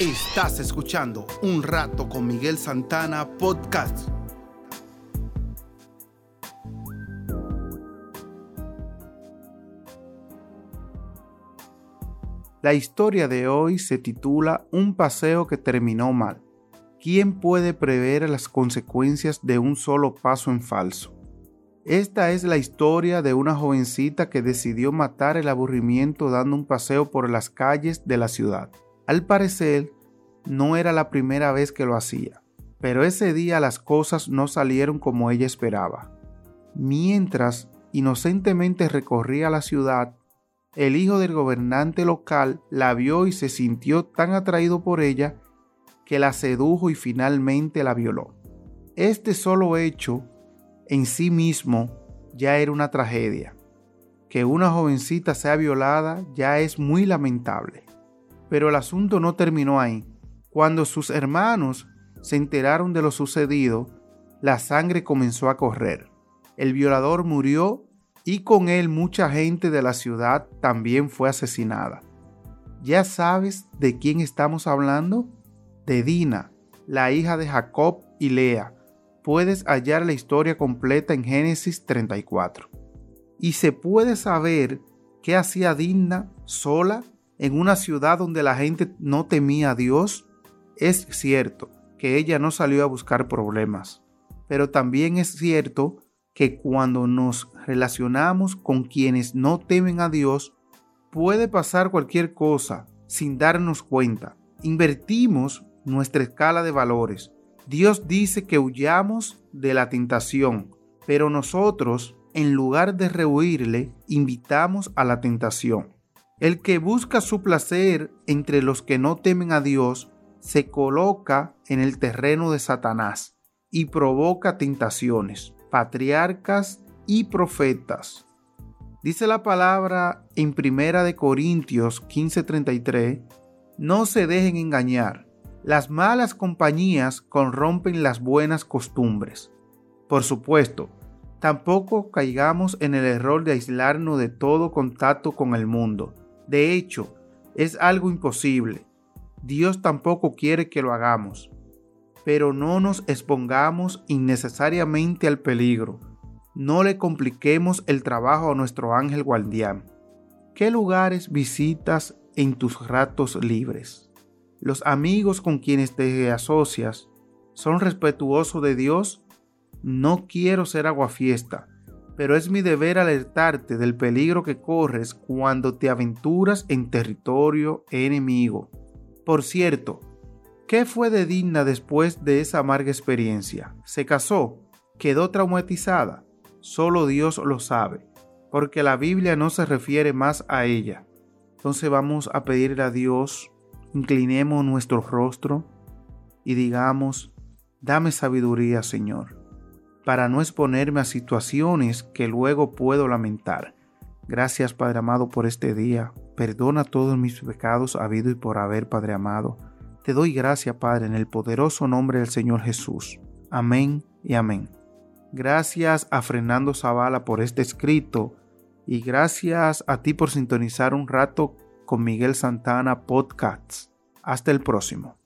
Estás escuchando Un Rato con Miguel Santana Podcast. La historia de hoy se titula Un paseo que terminó mal. ¿Quién puede prever las consecuencias de un solo paso en falso? Esta es la historia de una jovencita que decidió matar el aburrimiento dando un paseo por las calles de la ciudad. Al parecer, no era la primera vez que lo hacía, pero ese día las cosas no salieron como ella esperaba. Mientras inocentemente recorría la ciudad, el hijo del gobernante local la vio y se sintió tan atraído por ella que la sedujo y finalmente la violó. Este solo hecho en sí mismo ya era una tragedia. Que una jovencita sea violada ya es muy lamentable. Pero el asunto no terminó ahí. Cuando sus hermanos se enteraron de lo sucedido, la sangre comenzó a correr. El violador murió y con él mucha gente de la ciudad también fue asesinada. ¿Ya sabes de quién estamos hablando? De Dina, la hija de Jacob y Lea. Puedes hallar la historia completa en Génesis 34. Y se puede saber qué hacía Dina sola en una ciudad donde la gente no temía a Dios, es cierto que ella no salió a buscar problemas, pero también es cierto que cuando nos relacionamos con quienes no temen a Dios, puede pasar cualquier cosa sin darnos cuenta. Invertimos nuestra escala de valores. Dios dice que huyamos de la tentación, pero nosotros, en lugar de rehuirle, invitamos a la tentación. El que busca su placer entre los que no temen a Dios se coloca en el terreno de Satanás y provoca tentaciones, patriarcas y profetas. Dice la palabra en Primera de Corintios 15:33, no se dejen engañar, las malas compañías corrompen las buenas costumbres. Por supuesto, tampoco caigamos en el error de aislarnos de todo contacto con el mundo de hecho, es algo imposible. Dios tampoco quiere que lo hagamos. Pero no nos expongamos innecesariamente al peligro. No le compliquemos el trabajo a nuestro ángel guardián. ¿Qué lugares visitas en tus ratos libres? ¿Los amigos con quienes te asocias son respetuosos de Dios? No quiero ser aguafiesta pero es mi deber alertarte del peligro que corres cuando te aventuras en territorio enemigo. Por cierto, ¿qué fue de Digna después de esa amarga experiencia? ¿Se casó? ¿Quedó traumatizada? Solo Dios lo sabe, porque la Biblia no se refiere más a ella. Entonces vamos a pedirle a Dios, inclinemos nuestro rostro y digamos, dame sabiduría, Señor para no exponerme a situaciones que luego puedo lamentar. Gracias, Padre amado, por este día. Perdona todos mis pecados habido y por haber, Padre amado. Te doy gracias, Padre, en el poderoso nombre del Señor Jesús. Amén y amén. Gracias a Fernando Zavala por este escrito y gracias a ti por sintonizar un rato con Miguel Santana Podcasts. Hasta el próximo.